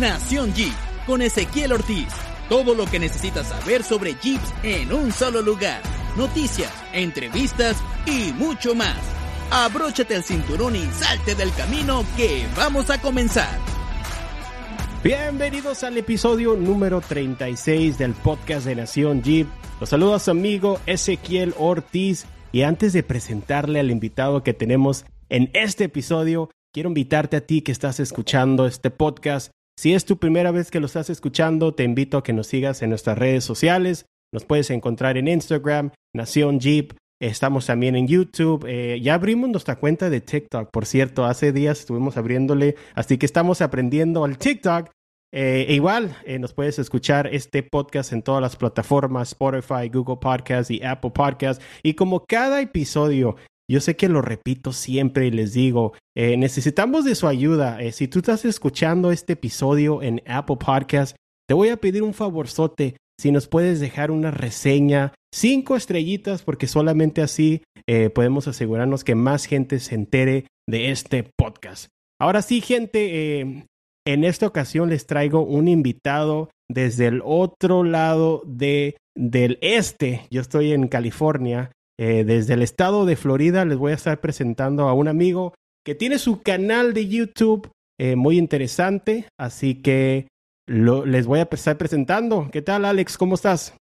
Nación Jeep con Ezequiel Ortiz. Todo lo que necesitas saber sobre Jeeps en un solo lugar. Noticias, entrevistas y mucho más. Abróchate el cinturón y salte del camino que vamos a comenzar. Bienvenidos al episodio número 36 del podcast de Nación Jeep. Los saludo a su amigo Ezequiel Ortiz y antes de presentarle al invitado que tenemos en este episodio, quiero invitarte a ti que estás escuchando este podcast. Si es tu primera vez que lo estás escuchando, te invito a que nos sigas en nuestras redes sociales. Nos puedes encontrar en Instagram, Nación Jeep. Estamos también en YouTube. Eh, ya abrimos nuestra cuenta de TikTok, por cierto. Hace días estuvimos abriéndole, así que estamos aprendiendo al TikTok. Eh, e igual, eh, nos puedes escuchar este podcast en todas las plataformas, Spotify, Google Podcast y Apple Podcast. Y como cada episodio, yo sé que lo repito siempre y les digo, eh, necesitamos de su ayuda. si tú estás escuchando este episodio en Apple Podcast, te voy a pedir un favorzote. Si nos puedes dejar una reseña, cinco estrellitas, porque solamente así podemos asegurarnos que más gente se entere de este podcast. Ahora sí, gente, en esta ocasión les traigo un invitado desde el otro lado de, del este. Yo estoy en California. Eh, desde el estado de Florida les voy a estar presentando a un amigo que tiene su canal de YouTube eh, muy interesante. Así que lo, les voy a estar presentando. ¿Qué tal, Alex? ¿Cómo estás?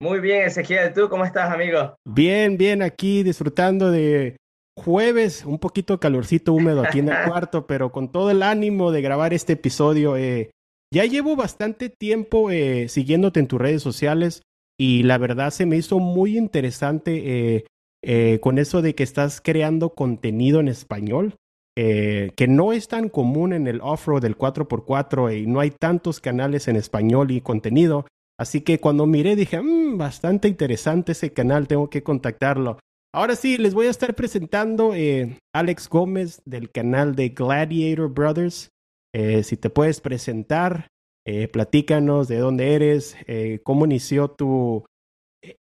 Muy bien, Ezequiel. ¿Tú cómo estás, amigo? Bien, bien, aquí disfrutando de jueves, un poquito calorcito húmedo aquí en el cuarto, pero con todo el ánimo de grabar este episodio. Eh, ya llevo bastante tiempo eh, siguiéndote en tus redes sociales y la verdad se me hizo muy interesante eh, con eso de que estás creando contenido en español, que no es tan común en el off-road del 4x4 y no hay tantos canales en español y contenido. Así que cuando miré dije, mm, bastante interesante ese canal, tengo que contactarlo. Ahora sí, les voy a estar presentando eh, Alex Gómez del canal de Gladiator Brothers. Eh, si te puedes presentar, eh, platícanos de dónde eres, cómo inició tu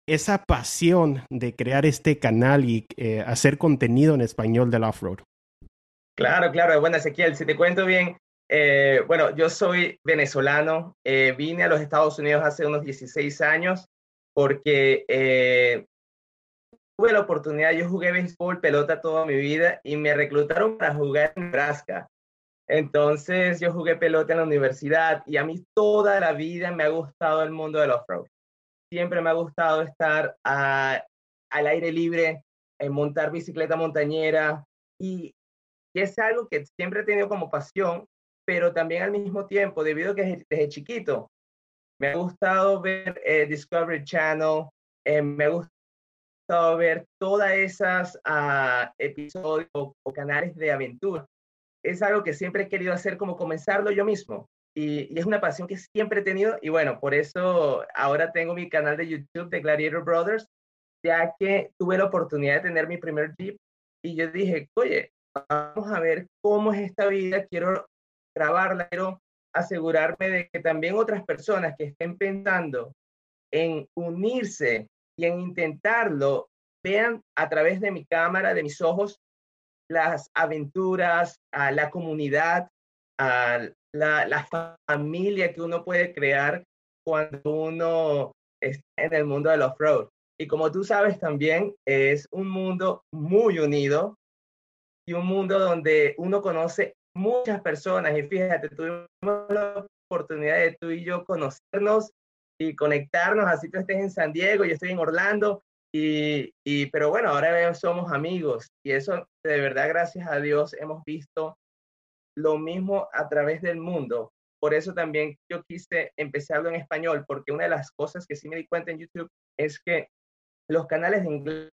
esa pasión de crear este canal y hacer contenido en español del off-road. Claro, claro. Bueno, Ezequiel, si te cuento bien, bueno, yo soy venezolano, vine a los Estados Unidos hace unos 16 años porque tuve la oportunidad, yo jugué béisbol, pelota toda mi vida y me reclutaron para jugar en Nebraska. Entonces yo jugué pelota en la universidad y a mí toda la vida me ha gustado el mundo del off-road. Siempre me ha gustado estar al aire libre, en montar bicicleta montañera y, es algo que siempre he tenido como pasión, pero también al mismo tiempo, debido a que desde, chiquito me ha gustado ver eh, Discovery Channel, eh, me ha gustado ver todas esas uh, episodios o, canales de aventura. Es algo que siempre he querido hacer, como comenzarlo yo mismo. Y, es una pasión que siempre he tenido. Y bueno, por eso ahora tengo mi canal de YouTube de Gladiator Brothers, ya que tuve la oportunidad de tener mi primer Jeep. Y yo dije, oye, vamos a ver cómo es esta vida. Quiero grabarla, quiero asegurarme de que también otras personas que estén pensando en unirse y en intentarlo vean a través de mi cámara, de mis ojos, las aventuras, a la comunidad, a la, familia que uno puede crear cuando uno está en el mundo del off-road. Y como tú sabes también, es un mundo muy unido y un mundo donde uno conoce muchas personas. Y fíjate, tuvimos la oportunidad de tú y yo conocernos y conectarnos, así tú estés en San Diego, yo estoy en Orlando, y, pero bueno, ahora somos amigos y eso de verdad, gracias a Dios, hemos visto lo mismo a través del mundo. Por eso también yo quise empezarlo en español, porque una de las cosas que sí me di cuenta en YouTube es que los canales de inglés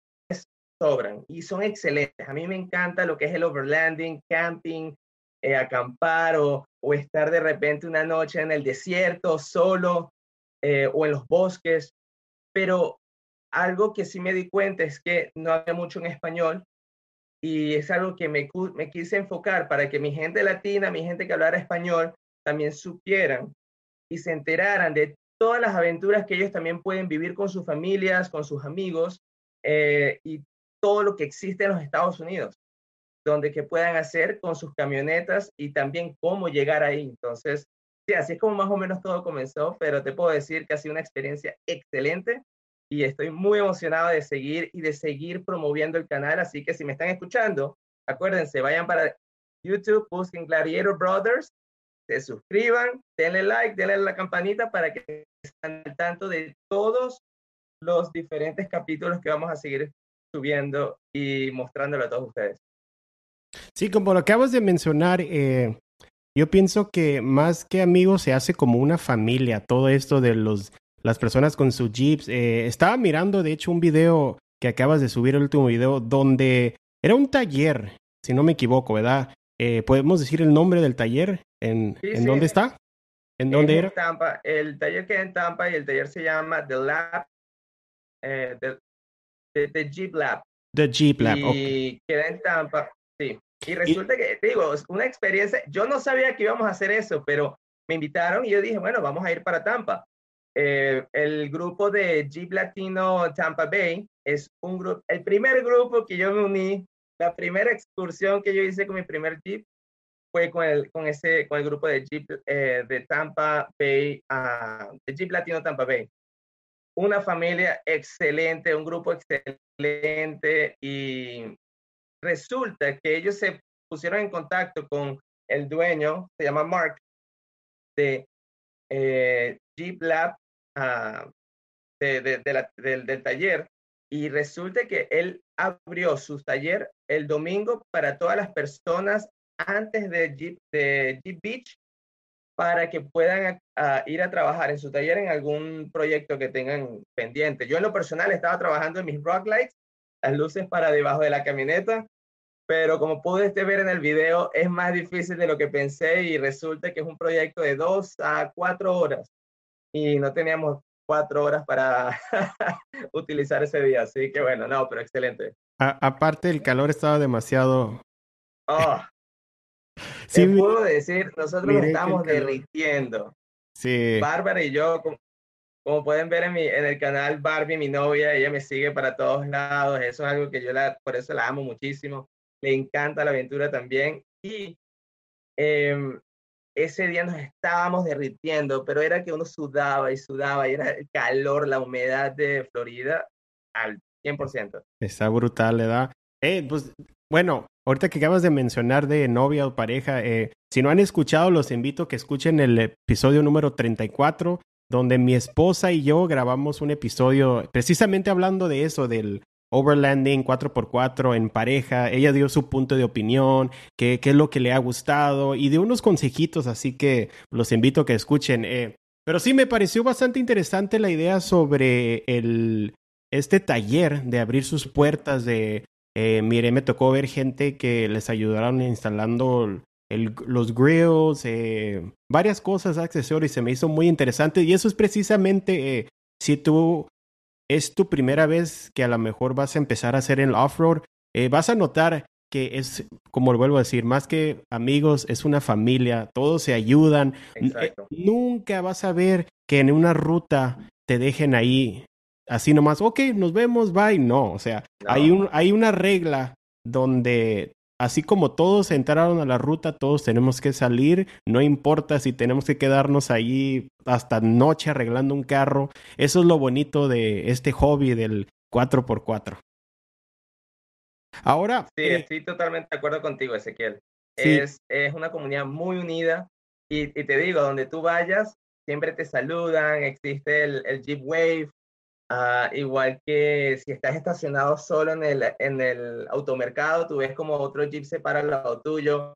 sobran y son excelentes. A mí me encanta lo que es el overlanding, camping, eh, acampar o, o, estar de repente una noche en el desierto solo. Eh, o en los bosques, pero algo que sí me di cuenta es que no había mucho en español y es algo que me, me quise enfocar para que mi gente latina, mi gente que hablara español, también supieran y se enteraran de todas las aventuras que ellos también pueden vivir con sus familias, con sus amigos eh, y todo lo que existe en los Estados Unidos, donde que puedan hacer con sus camionetas y también cómo llegar ahí. Entonces, sí, así es como más o menos todo comenzó, pero te puedo decir que ha sido una experiencia excelente y estoy muy emocionado de seguir y de seguir promoviendo el canal. Así que si me están escuchando, acuérdense, vayan para YouTube, busquen Gladiator Brothers, se suscriban, denle like, denle la campanita para que estén al tanto de todos los diferentes capítulos que vamos a seguir subiendo y mostrándolo a todos ustedes. Sí, como lo acabas de mencionar, eh, yo pienso que más que amigos se hace como una familia, todo esto de los las personas con sus jeeps. Eh, estaba mirando, de hecho, un video que acabas de subir, el último video, donde era un taller, si no me equivoco, ¿verdad? Eh, ¿Podemos decir el nombre del taller? ¿En, ¿en dónde está? ¿En dónde era? Tampa. El taller queda en Tampa y el taller se llama The Lab, eh, the, Jeep Lab. The Jeep Lab, Y queda en Tampa, sí. Y resulta que, digo, es una experiencia, yo no sabía que íbamos a hacer eso, pero me invitaron y yo dije, bueno, vamos a ir para Tampa. Eh, el grupo de Jeep Latino Tampa Bay es un grupo, el primer grupo que yo me uní, la primera excursión que yo hice con mi primer Jeep fue con el, con ese, con el grupo de Jeep eh, de Tampa Bay, uh, de Jeep Latino Tampa Bay. Una familia excelente, un grupo excelente y resulta que ellos se pusieron en contacto con el dueño, se llama Mark, de eh, Jeep Lab de, del, taller y resulta que él abrió su taller el domingo para todas las personas antes de Jeep, de Beach para que puedan ir a trabajar en su taller en algún proyecto que tengan pendiente. Yo en lo personal estaba trabajando en mis rock lights, las luces para debajo de la camioneta, pero como pudiste ver en el video, es más difícil de lo que pensé y resulta que es un proyecto de dos a cuatro horas y no teníamos cuatro horas para utilizar ese día. Así que bueno, no, pero excelente. aparte, el calor estaba demasiado. Oh, sí, puedo decir, nosotros nos estamos derritiendo. Sí. Bárbara y yo, como, pueden ver en, mi, en el canal Barbie, mi novia, ella me sigue para todos lados. Eso es algo que yo la, por eso la amo muchísimo. Le encanta la aventura también. Y eh, ese día nos estábamos derritiendo, pero era que uno sudaba y sudaba y era el calor, la humedad de Florida al 100%. Está brutal, ¿verdad? Eh, pues bueno, ahorita que acabas de mencionar de novia o pareja, eh, si no han escuchado, los invito a que escuchen el episodio número 34, donde mi esposa y yo grabamos un episodio precisamente hablando de eso, del overlanding 4x4 en pareja. Ella dio su punto de opinión, qué, es lo que le ha gustado y dio unos consejitos, así que los invito a que escuchen. Eh, pero sí me pareció bastante interesante la idea sobre el, este taller de abrir sus puertas de... Eh, mire, me tocó ver gente que les ayudaron instalando los grills, eh, varias cosas, accesorios, se me hizo muy interesante y eso es precisamente si tú es tu primera vez que a lo mejor vas a empezar a hacer el off-road, eh, vas a notar que es, como lo vuelvo a decir, más que amigos, es una familia, todos se ayudan. Eh, nunca vas a ver que en una ruta te dejen ahí así nomás, ok, nos vemos, bye. No, o sea, Hay, un, hay una regla donde así como todos entraron a la ruta, todos tenemos que salir, no importa si tenemos que quedarnos ahí hasta noche arreglando un carro. Eso es lo bonito de este hobby del 4x4. Ahora. Sí, eh, estoy totalmente de acuerdo contigo, Ezequiel. Es, es una comunidad muy unida y, y, te digo, donde tú vayas, siempre te saludan, existe el, el Jeep Wave, Ah, igual que si estás estacionado solo en el, en el automercado, tú ves como otro jeep se para al lado tuyo.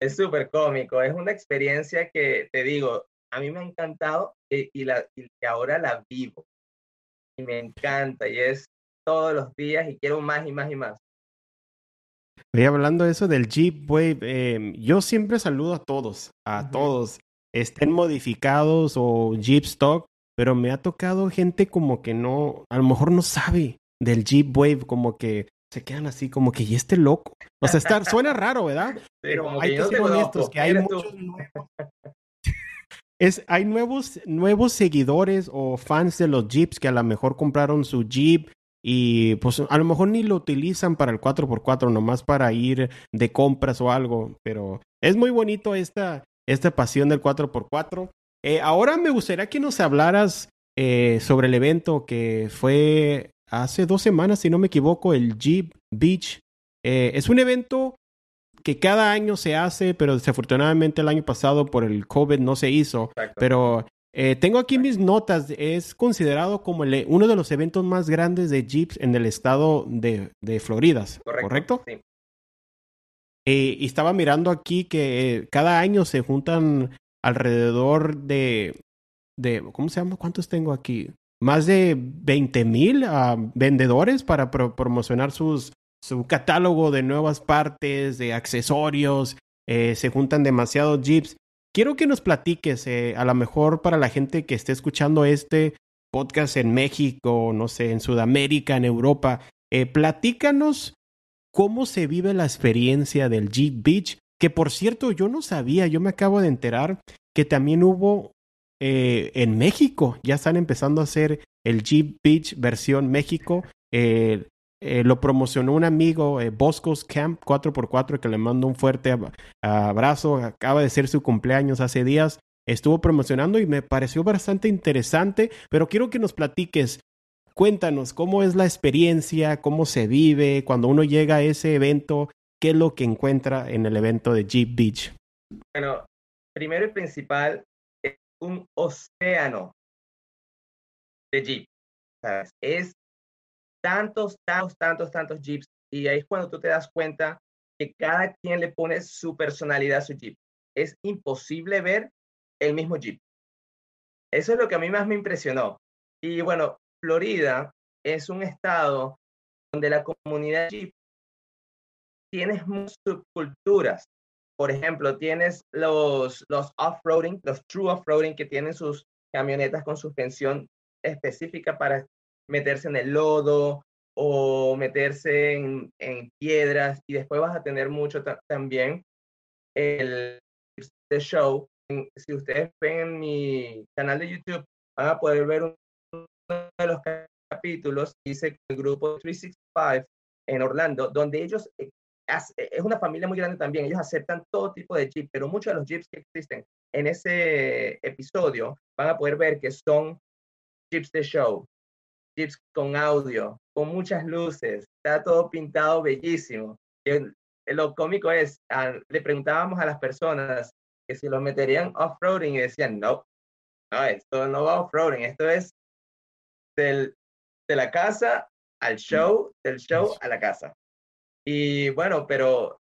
Es súper cómico, es una experiencia que te digo, a mí me ha encantado y, y, la, y ahora la vivo. Y me encanta y es todos los días y quiero más y más y más. Y hablando de eso del Jeep em, yo siempre saludo a todos, a todos, estén modificados o Jeep Stock, pero me ha tocado gente como que no, a lo mejor no sabe del Jeep Wave, como que se quedan así, como que, ¿y este loco? O sea, está, suena raro, ¿verdad? Pero hay que, ser honestos, que hay muchos nuevos, es, hay nuevos, nuevos seguidores o fans de los Jeeps que a lo mejor compraron su Jeep y pues a lo mejor ni lo utilizan para el 4x4, nomás para ir de compras o algo, pero es muy bonito esta, esta pasión del 4x4. Eh, ahora me gustaría que nos hablaras eh, sobre el evento que fue hace dos semanas, si no me equivoco, el Jeep Beach. Eh, es un evento que cada año se hace, pero desafortunadamente el año pasado por el COVID no se hizo. Pero tengo aquí mis notas. Es considerado como uno de los eventos más grandes de Jeeps en el estado de, de Florida. ¿Correcto? Sí. Eh, y estaba mirando aquí que cada año se juntan alrededor de, de, ¿cómo se llama? ¿Cuántos tengo aquí? Más de 20 mil ah, vendedores para promocionar sus, su catálogo de nuevas partes, de accesorios, eh, se juntan demasiados jeeps. Quiero que nos platiques, eh, a lo mejor para la gente que esté escuchando este podcast en México, no sé, en Sudamérica, en Europa, eh, platícanos cómo se vive la experiencia del Jeep Beach, que por cierto yo no sabía, yo me acabo de enterar que también hubo en México, ya están empezando a hacer el Jeep Beach versión México. Eh, lo promocionó un amigo, eh, Boscos Camp 4x4, que le mando un fuerte abrazo. Acaba de ser su cumpleaños hace días. Estuvo promocionando y me pareció bastante interesante, pero quiero que nos platiques. Cuéntanos cómo es la experiencia, cómo se vive cuando uno llega a ese evento, qué es lo que encuentra en el evento de Jeep Beach. Bueno, primero y principal, es un océano de Jeep. Es tantos, tantos, tantos, tantos Jeeps. Y ahí es cuando tú te das cuenta que cada quien le pone su personalidad a su Jeep. Es imposible ver el mismo Jeep. Eso es lo que a mí más me impresionó. Y bueno, Florida es un estado donde la comunidad Jeep tienes subculturas. Por ejemplo, tienes los, los off-roading, los true off-roading que tienen sus camionetas con suspensión específica para meterse en el lodo o meterse en, piedras y después vas a tener mucho también el show. Si ustedes ven en mi canal de YouTube, van a poder ver uno de los capítulos dice el grupo 365 en Orlando, donde ellos es una familia muy grande también. Ellos aceptan todo tipo de jeep, pero muchos de los jeeps que existen en ese episodio van a poder ver que son jeeps de show, jeeps con audio, con muchas luces, está todo pintado bellísimo. Y lo cómico es, le preguntábamos a las personas que si lo meterían off-roading y decían, no, no, esto no va off-roading, esto es del, de la casa al show, del show a la casa. Y bueno, pero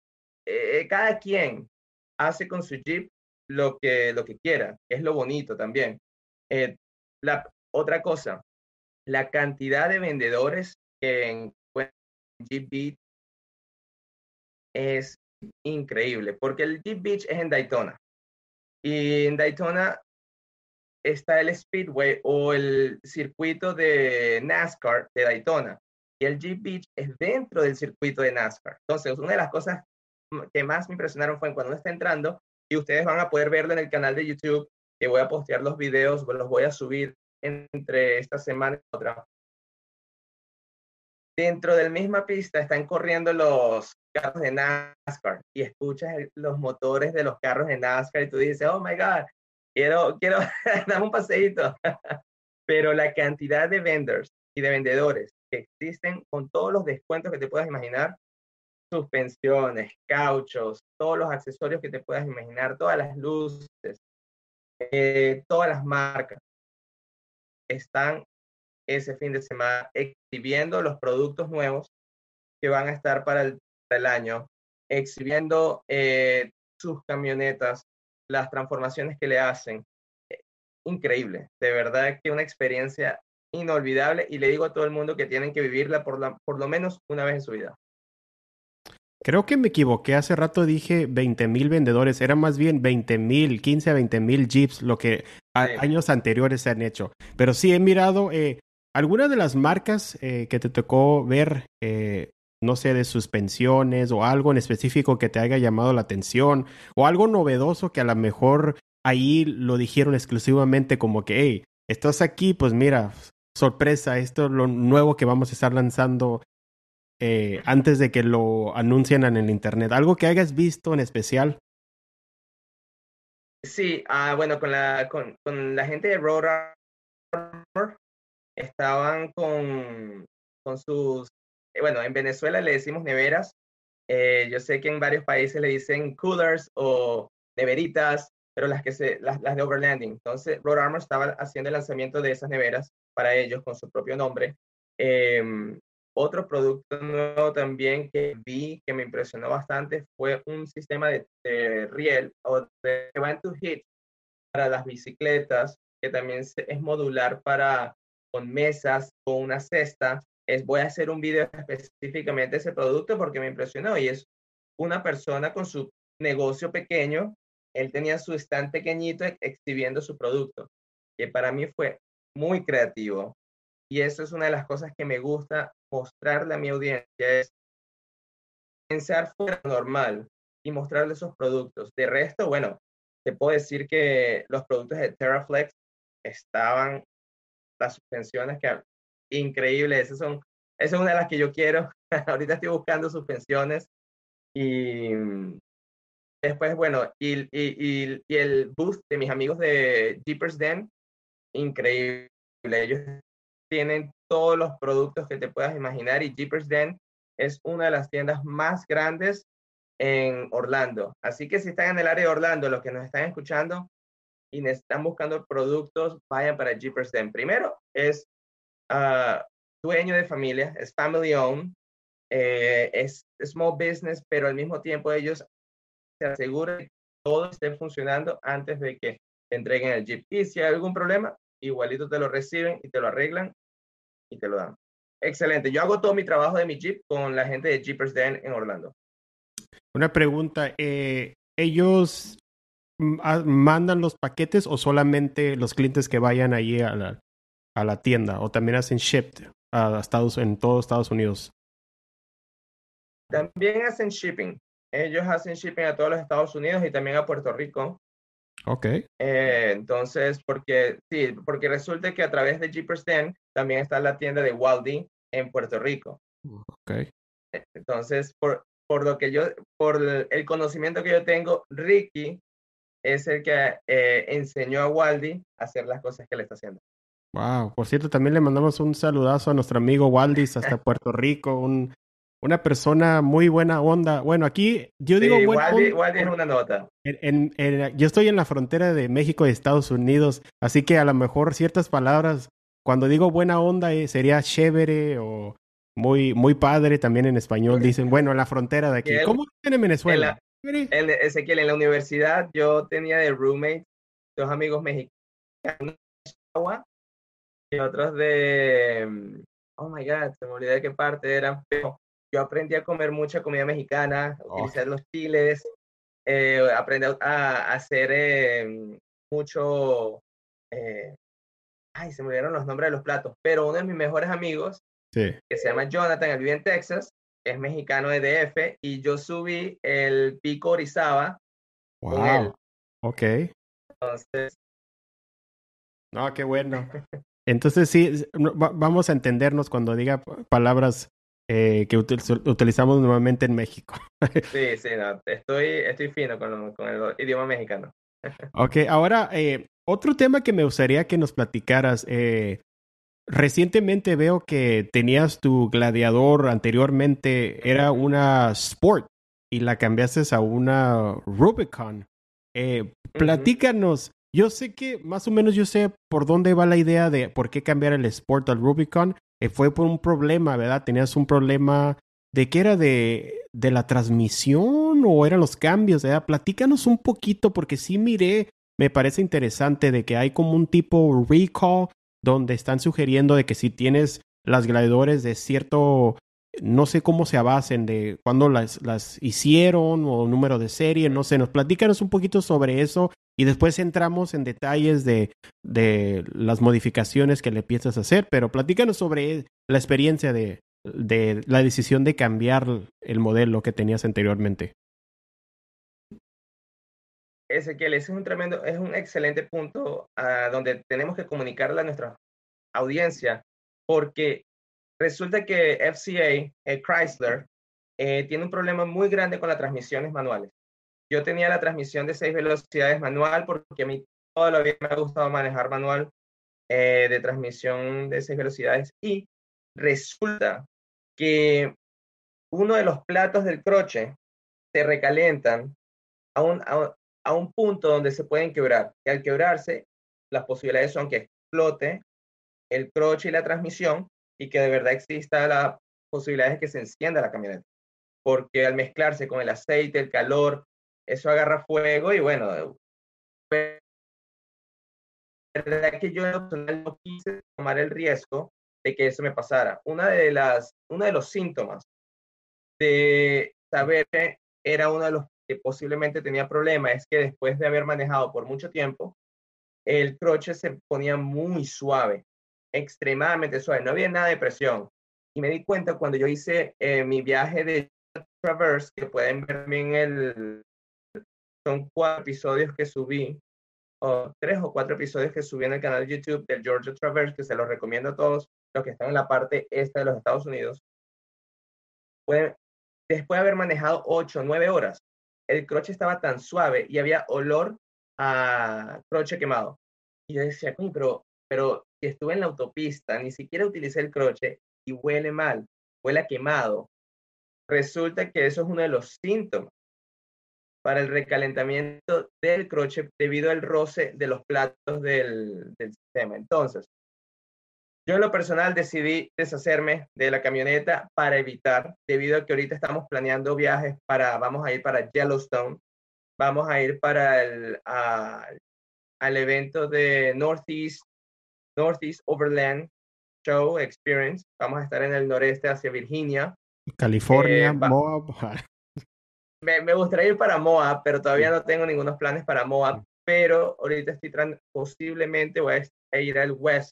eh, cada quien hace con su Jeep lo que, lo que quiera, es lo bonito también. Eh, la otra cosa, la cantidad de vendedores que en Jeep Beach es increíble, porque el Jeep Beach es en Daytona. Y en Daytona está el Speedway o el circuito de NASCAR de Daytona. Y el Jeep Beach es dentro del circuito de NASCAR. Entonces, una de las cosas que más me impresionaron fue cuando uno está entrando y ustedes van a poder verlo en el canal de YouTube, que voy a postear los videos, los voy a subir entre esta semana y otra. Dentro de la misma pista están corriendo los carros de NASCAR y escuchas los motores de los carros de NASCAR y tú dices, oh my God, quiero, quiero dar un paseíto. Pero la cantidad de vendors y de vendedores que existen con todos los descuentos que te puedas imaginar, suspensiones, cauchos, todos los accesorios que te puedas imaginar, todas las luces, eh, todas las marcas están ese fin de semana exhibiendo los productos nuevos que van a estar para el, año, exhibiendo eh, sus camionetas, las transformaciones que le hacen. Eh, increíble, de verdad que una experiencia inolvidable y le digo a todo el mundo que tienen que vivirla por, la, por lo menos una vez en su vida. Creo que me equivoqué. Hace rato dije 20 mil vendedores. Era más bien 20 mil, 15 a 20 mil Jeeps, lo que años anteriores se han hecho. Pero sí he mirado eh, algunas de las marcas eh, que te tocó ver, eh, no sé, de suspensiones o algo en específico que te haya llamado la atención o algo novedoso que a lo mejor ahí lo dijeron exclusivamente como que, hey, estás aquí, pues mira, sorpresa, esto es lo nuevo que vamos a estar lanzando eh, antes de que lo anuncien en el internet? ¿Algo que hayas visto en especial? Sí, ah, bueno, con la, con, la gente de Road Armor estaban con, con sus, eh, bueno, en Venezuela le decimos neveras. Eh, yo sé que en varios países le dicen coolers o neveritas, pero las que se, las, las de overlanding. Entonces, Road Armor estaba haciendo el lanzamiento de esas neveras para ellos con su propio nombre. Em, otro producto nuevo también que vi que me impresionó bastante fue un sistema de, riel o de one to hit para las bicicletas, que también es modular para con mesas, con una cesta. Es, voy a hacer un video específicamente de ese producto porque me impresionó y es una persona con su negocio pequeño. Él tenía su stand pequeñito exhibiendo su producto, que para mí fue muy creativo. Y eso es una de las cosas que me gusta mostrarle a mi audiencia, es pensar fuera normal y mostrarle esos productos. De resto, bueno, te puedo decir que los productos de TerraFlex estaban, las suspensiones que increíbles, esas son, esa es una de las que yo quiero. Ahorita estoy buscando suspensiones y después, bueno, y, y, y, el booth de mis amigos de Jeepers Den, increíble. Ellos tienen todos los productos que te puedas imaginar y Jeepers Den es una de las tiendas más grandes en Orlando. Así que si están en el área de Orlando, los que nos están escuchando y están buscando productos, vayan para Jeepers Den. Primero, es uh, dueño de familia, es family owned, eh, es small business, pero al mismo tiempo ellos se aseguran que todo esté funcionando antes de que te entreguen el Jeep. Y si hay algún problema, igualito te lo reciben y te lo arreglan y te lo dan. Excelente. Yo hago todo mi trabajo de mi Jeep con la gente de Jeepers Den en Orlando. Una pregunta. Eh, ¿Ellos mandan los paquetes o solamente los clientes que vayan allí a la, a la tienda? ¿O también hacen shipped a Estados, en todos Estados Unidos? También hacen shipping. Ellos hacen shipping a todos los Estados Unidos y también a Puerto Rico. Ok. Eh, entonces, porque sí, porque resulta que a través de Jeepers Den también está la tienda de Waldy en Puerto Rico. Ok. Entonces, por, por lo que yo, por el conocimiento que yo tengo, Ricky es el que eh, enseñó a Waldy a hacer las cosas que le está haciendo. Wow, por cierto, también le mandamos un saludazo a nuestro amigo Waldis hasta Puerto Rico, un, una persona muy buena onda. Bueno, aquí yo digo Waldy, Waldy es una nota. En, en, yo estoy en la frontera de México y Estados Unidos, así que a lo mejor ciertas palabras, cuando digo buena onda, eh, sería chévere o muy, muy padre también en español. Dicen, bueno, en la frontera de aquí. ¿Cómo es en Venezuela? En, la, Ezequiel, en la universidad yo tenía de roommate dos amigos mexicanos y otros de, mm, oh my God, se me olvidó de qué parte eran, pero yo aprendí a comer mucha comida mexicana, utilizar los chiles, eh, aprendí a, hacer eh, mucho, eh, ay, se me olvidaron los nombres de los platos, pero uno de mis mejores amigos, que se llama Jonathan, él vive en Texas, es mexicano de DF, y yo subí el pico Orizaba con él. Ok. Entonces. No, qué bueno. Entonces sí, vamos a entendernos cuando diga palabras eh, que utilizamos normalmente en México. sí, sí, no, estoy, estoy fino con, con el idioma mexicano. ok, ahora, eh, otro tema que me gustaría que nos platicaras. Eh, recientemente veo que tenías tu gladiador anteriormente, era una Sport y la cambiaste a una Rubicon. Eh, platícanos. Yo sé que más o menos yo sé por dónde va la idea de por qué cambiar el Sport al Rubicon. Eh, fue por un problema, ¿verdad? Tenías un problema de qué era de, de la transmisión o eran los cambios, ¿verdad? Platícanos un poquito porque sí miré, me parece interesante de que hay como un tipo recall donde están sugiriendo de que si tienes las gladiadores de cierto, no sé cómo se abasen, de cuándo las, las hicieron o número de serie, no sé, nos platícanos un poquito sobre eso y después entramos en detalles de, de las modificaciones que le piensas hacer, pero platícanos sobre la experiencia de, de la decisión de cambiar el modelo que tenías anteriormente. Ezequiel, ese es un tremendo, es un excelente punto a donde tenemos que comunicarle a nuestra audiencia, porque resulta que FCA, el Chrysler, eh, tiene un problema muy grande con las transmisiones manuales. yo tenía la transmisión de seis velocidades manual porque a mí toda la vida me ha gustado manejar manual eh, de transmisión de seis velocidades y resulta que uno de los platos del croche se recalientan a un, a, un punto donde se pueden quebrar. Y al quebrarse, las posibilidades son que explote el croche y la transmisión y que de verdad exista la posibilidad de que se encienda la camioneta. Porque al mezclarse con el aceite, el calor, eso agarra fuego y bueno, verdad que yo no quise tomar el riesgo de que eso me pasara. Una de las, uno de los síntomas de saber que era uno de los que posiblemente tenía problemas es que después de haber manejado por mucho tiempo, el croche se ponía muy suave, extremadamente suave, no había nada de presión. Y me di cuenta cuando yo hice eh, mi viaje de Traverse, que pueden ver en el... Son cuatro episodios que subí, o tres o cuatro episodios que subí en el canal de YouTube del Georgia Traverse, que se los recomiendo a todos los que están en la parte este de los Estados Unidos. después de haber manejado ocho, nueve horas, el croche estaba tan suave y había olor a croche quemado. Y yo decía, pero, pero si estuve en la autopista, ni siquiera utilicé el croche y huele mal, huele a quemado. Resulta que eso es uno de los síntomas para el recalentamiento del croche debido al roce de los platos del, del sistema. Entonces, yo en lo personal decidí deshacerme de la camioneta para evitar, debido a que ahorita estamos planeando viajes para, vamos a ir para Yellowstone, vamos a ir para el, al evento de Northeast, Northeast Overland Show Experience, vamos a estar en el noreste hacia Virginia. California, eh, Moab. me, me, gustaría ir para Moab, pero todavía no tengo ningunos planes para Moab, pero ahorita estoy posiblemente voy a ir al West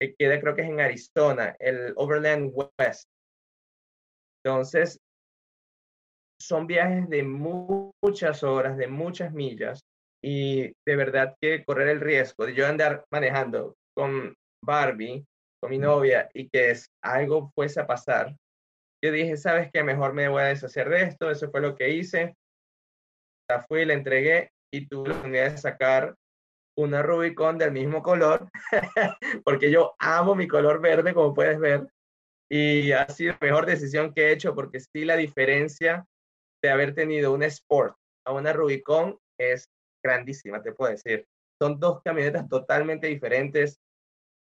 que queda creo que es en Arizona, el Overland West. Entonces, son viajes de muchas horas, de muchas millas, y de verdad que correr el riesgo de yo andar manejando con Barbie, con mi novia, y que es, algo fuese a pasar, yo dije, ¿sabes qué? Mejor me voy a deshacer de esto, eso fue lo que hice. La fui, la entregué y tuve la oportunidad de sacar una Rubicon del mismo color, porque yo amo mi color verde, como puedes ver, y ha sido la mejor decisión que he hecho, porque sí la diferencia de haber tenido un Sport a una Rubicon es grandísima, te puedo decir. Son dos camionetas totalmente diferentes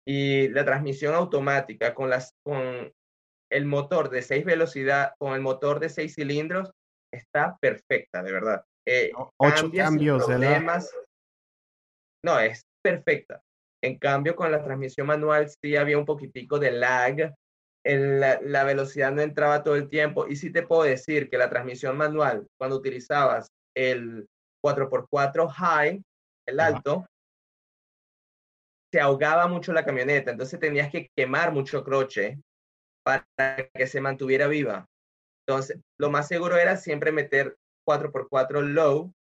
y la transmisión automática con, las, con el motor de seis velocidad, con el motor de seis cilindros, está perfecta, de verdad. Eh, Ocho cambios, problemas, no, es perfecta. En cambio, con la transmisión manual sí había un poquitico de lag, la, la, velocidad no entraba todo el tiempo. Y sí te puedo decir que la transmisión manual, cuando utilizabas el 4x4 high, el alto, se ahogaba mucho la camioneta, entonces tenías que quemar mucho croche para que se mantuviera viva. Entonces, lo más seguro era siempre meter 4x4 low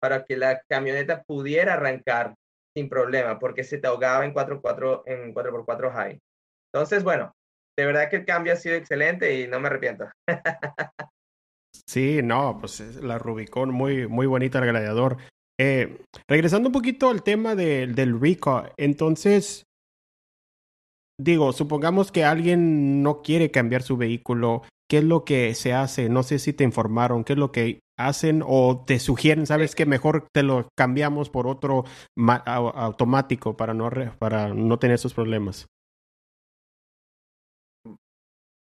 para que la camioneta pudiera arrancar sin problema, porque se te ahogaba en 4x4, en 4x4 high. Entonces, bueno, de verdad que el cambio ha sido excelente y no me arrepiento. sí, no, pues la Rubicon, muy, muy bonita el gladiador. Eh, regresando un poquito al tema del Rico, entonces, digo, supongamos que alguien no quiere cambiar su vehículo, ¿qué es lo que se hace? No sé si te informaron, ¿qué es lo que hacen o te sugieren, sabes que mejor te lo cambiamos por otro automático para no, para no tener esos problemas?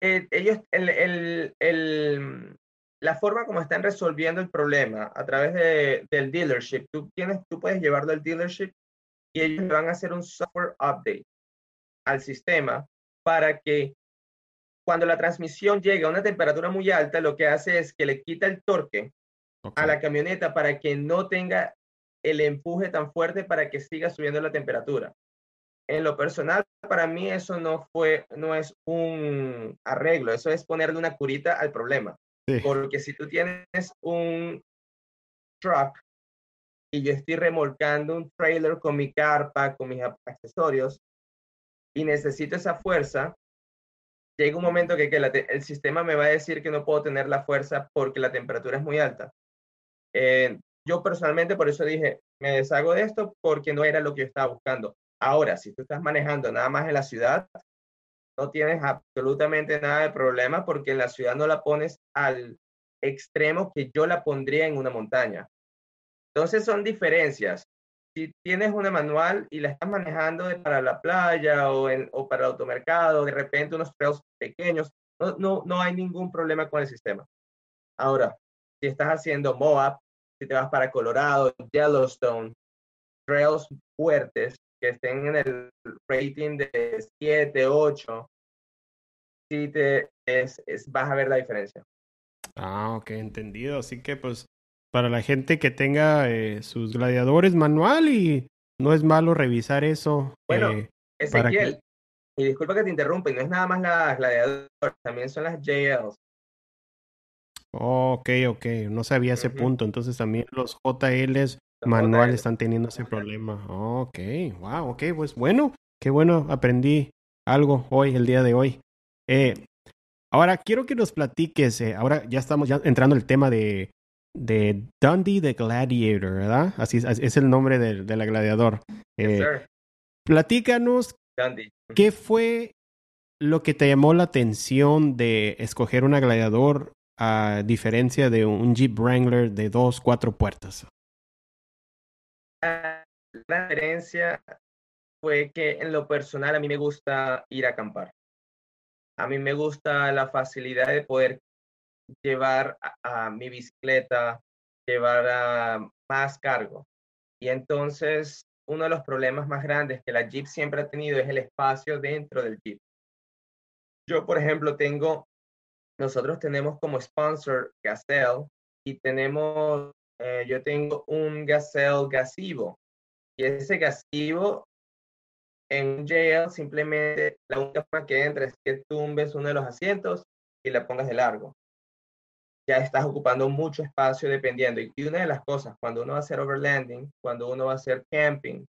Eh, ellos, el, el, el, la forma como están resolviendo el problema a través de, del dealership, tú, tienes, tú puedes llevarlo al dealership y ellos van a hacer un software update al sistema para que cuando la transmisión llega a una temperatura muy alta, lo que hace es que le quita el torque a la camioneta para que no tenga el empuje tan fuerte para que siga subiendo la temperatura. En lo personal, para mí eso no fue, no es un arreglo, eso es ponerle una curita al problema. Porque si tú tienes un truck y yo estoy remolcando un trailer con mi carpa, con mis accesorios, y necesito esa fuerza, llega un momento que, que el sistema me va a decir que no puedo tener la fuerza porque la temperatura es muy alta. Eh, yo personalmente por eso dije, me deshago de esto porque no era lo que yo estaba buscando. Ahora, si tú estás manejando nada más en la ciudad, no tienes absolutamente nada de problema porque en la ciudad no la pones al extremo que yo la pondría en una montaña. Entonces son diferencias. Si tienes una manual y la estás manejando para la playa o, para el automercado, de repente unos trails pequeños, no, no, no hay ningún problema con el sistema. Ahora, si estás haciendo Moab, si te vas para Colorado, Yellowstone, trails fuertes que estén en el rating de 7, 8, sí te, es, vas a ver la diferencia. Ah, ok, entendido. Así que pues para la gente que tenga eh, sus gladiadores manual y no es malo revisar eso. Bueno, eh, Ezequiel, y disculpa que te interrumpa, no es nada más las gladiadores, también son las JLs. ok, ok, no sabía ese punto. Entonces también los JLs manuales están teniendo ese problema. Ok, wow, ok, pues bueno, qué bueno, aprendí algo hoy, el día de hoy. Eh, ahora quiero que nos platiques, eh, ahora ya estamos ya entrando el tema de, de Dundee the Gladiator, ¿verdad? Así, es el nombre de, de la gladiador. Eh, platícanos qué fue lo que te llamó la atención de escoger una gladiador a diferencia de un Jeep Wrangler de dos, cuatro puertas. La diferencia fue que en lo personal a mí me gusta ir a acampar. A mí me gusta la facilidad de poder llevar a, mi bicicleta, llevar a más cargo. Y entonces uno de los problemas más grandes que la Jeep siempre ha tenido es el espacio dentro del Jeep. Yo, por ejemplo, tengo, nosotros tenemos como sponsor Gazelle y tenemos, eh, yo tengo un Gazelle gasivo. Y ese gasivo en JL simplemente la única forma que entra es que tumbes uno de los asientos y la pongas de largo. Ya estás ocupando mucho espacio dependiendo. Y una de las cosas, cuando uno va a hacer overlanding, cuando uno va a hacer camping,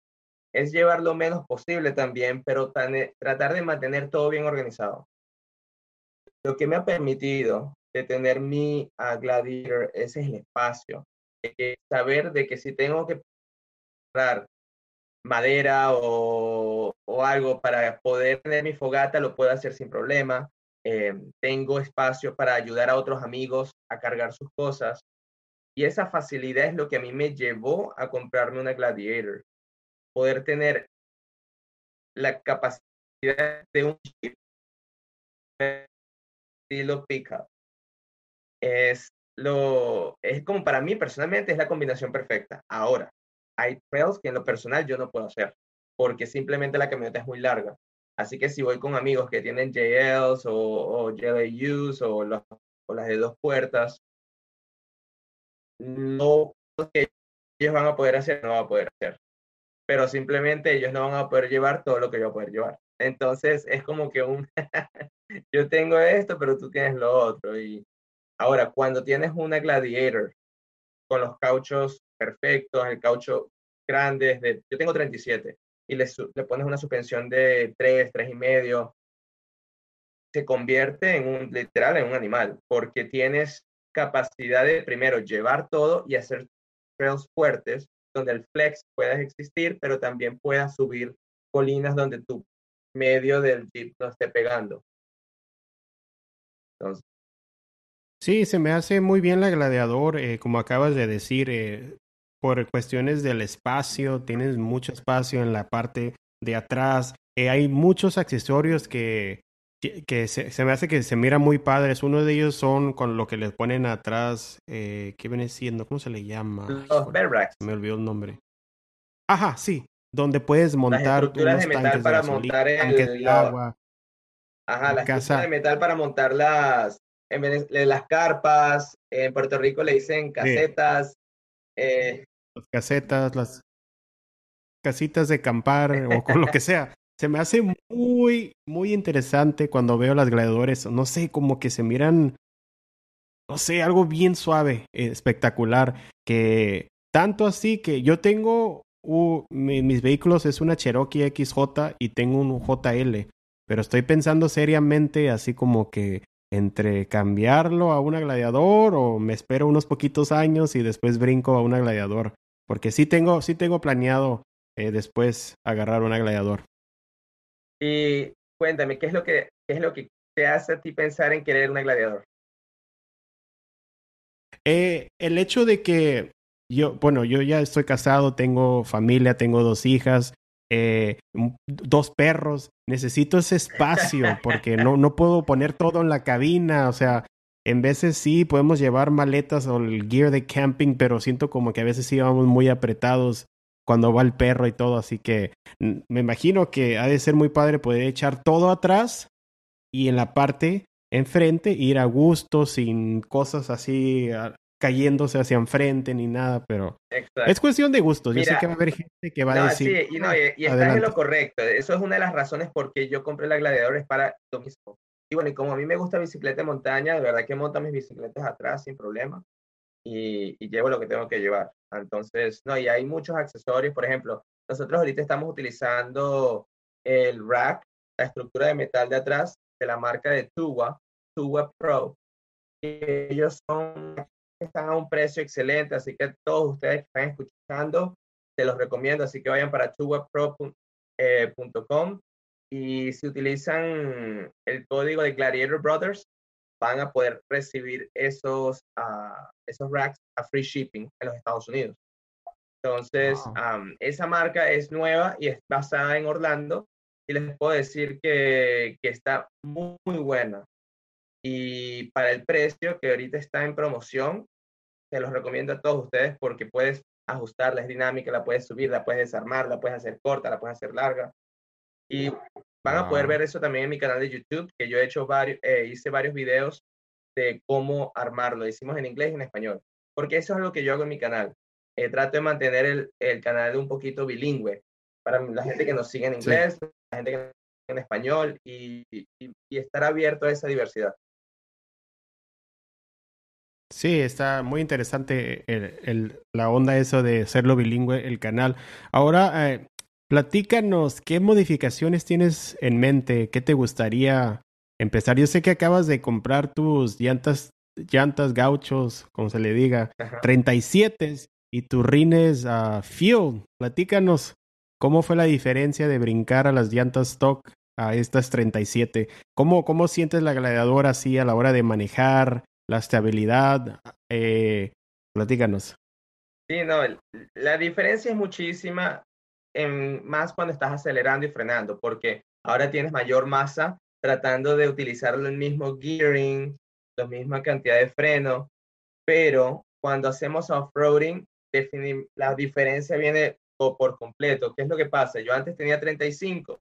es llevar lo menos posible también, pero tratar de mantener todo bien organizado. Lo que me ha permitido de tener mi uh, Gladiator ese es el espacio. Saber de que si tengo que comprar madera o, algo para poder tener mi fogata, lo puedo hacer sin problema. Eh, tengo espacio para ayudar a otros amigos a cargar sus cosas. Y esa facilidad es lo que a mí me llevó a comprarme una Gladiator. Poder tener la capacidad de un chip estilo pickup. Es lo, es como para mí personalmente es la combinación perfecta. Ahora, hay trails que en lo personal yo no puedo hacer, porque simplemente la camioneta es muy larga. Así que si voy con amigos que tienen JLs o, o JLUs o, o las de dos puertas, no que ellos van a poder hacer, no va a poder hacer. Pero simplemente ellos no van a poder llevar todo lo que yo voy a poder llevar. Entonces es como que un, yo tengo esto, pero tú tienes lo otro. Y ahora, cuando tienes una Gladiator con los cauchos perfectos, el caucho grande, de, yo tengo 37, y le, le pones una suspensión de 3, 3 y medio, se convierte en un, literal, en un animal, porque tienes capacidad de, primero, llevar todo y hacer trails fuertes, donde el flex pueda existir, pero también puedas subir colinas donde tu medio del jeep no esté pegando. Entonces, Sí, se me hace muy bien la gladiador, eh, como acabas de decir, eh, por cuestiones del espacio, tienes mucho espacio en la parte de atrás, eh, hay muchos accesorios que, que se, me hace que se mira muy padres. Uno de ellos son con lo que le ponen atrás, ¿qué viene siendo? ¿Cómo se le llama? Los racks. Me olvidó el nombre. Ajá, sí, donde puedes montar unos de metal para montar el, agua. Ajá, las casa. de metal para montar las en las carpas, en Puerto Rico le dicen casetas. Eh, las casetas, las casitas de acampar o con lo que sea. Se me hace muy, muy interesante cuando veo las gladiadores. No sé, como que se miran, no sé, algo bien suave, espectacular. Que tanto así que yo tengo mis vehículos, es una Cherokee XJ y tengo un JL. Pero estoy pensando seriamente, así como que entre cambiarlo a una gladiador o me espero unos poquitos años y después brinco a una gladiador. Porque sí tengo, sí tengo planeado eh, después agarrar una gladiador. Y cuéntame, ¿qué es lo que, qué es lo que te hace a ti pensar en querer una gladiador? Eh, el hecho de que yo, bueno, yo ya estoy casado, tengo familia, tengo dos hijas, eh, dos perros, necesito ese espacio porque no, no puedo poner todo en la cabina, o sea, en veces sí podemos llevar maletas o el gear de camping, pero siento como que a veces sí vamos muy apretados cuando va el perro y todo, así que me imagino que ha de ser muy padre poder echar todo atrás y en la parte enfrente ir a gusto sin cosas así cayéndose hacia enfrente ni nada, pero es cuestión de gustos. yo sé que va a haber gente que va a decir. Sí, y, no, y, estás en lo correcto. Eso es una de las razones por qué yo compré la Gladiador, es para lo mismo. Y bueno, y como a mí me gusta bicicleta de montaña, de verdad que monto mis bicicletas atrás sin problema y, y llevo lo que tengo que llevar. Entonces, no, y hay muchos accesorios. Por ejemplo, nosotros ahorita estamos utilizando el rack, la estructura de metal de atrás de la marca de Tuwa, Tuwa Pro. ellos son están a un precio excelente, así que todos ustedes que están escuchando, te los recomiendo, así que vayan para tuwapro.com eh, y si utilizan el código de Gladiator Brothers, van a poder recibir esos, uh, esos racks a free shipping en los Estados Unidos. Entonces, esa marca es nueva y es basada en Orlando y les puedo decir que, que está muy, muy buena. Y para el precio que ahorita está en promoción, te los recomiendo a todos ustedes porque puedes ajustarla, es dinámica, la puedes subir, la puedes desarmar, la puedes hacer corta, la puedes hacer larga. Y van a poder ver eso también en mi canal de YouTube, que yo he hecho varios, eh, hice varios videos de cómo armarlo. Hicimos en inglés y en español, porque eso es lo que yo hago en mi canal. Eh, trato de mantener el, el, canal un poquito bilingüe para la gente que nos sigue en inglés, la gente que nos sigue en español y, y estar abierto a esa diversidad. Sí, está muy interesante el, la onda eso de hacerlo bilingüe, el canal. Ahora, eh, platícanos, ¿qué modificaciones tienes en mente? ¿Qué te gustaría empezar? Yo sé que acabas de comprar tus llantas, llantas gauchos, como se le diga, 37 y tus rines a Fuel. Platícanos, ¿cómo fue la diferencia de brincar a las llantas stock a estas 37? ¿Cómo, cómo sientes la gladiadora así a la hora de manejar? La estabilidad. Eh, platícanos. Sí, no, la diferencia es muchísima, en, más cuando estás acelerando y frenando, porque ahora tienes mayor masa tratando de utilizar el mismo gearing, la misma cantidad de freno, pero cuando hacemos off-roading, la diferencia viene por completo. ¿Qué es lo que pasa? Yo antes tenía 35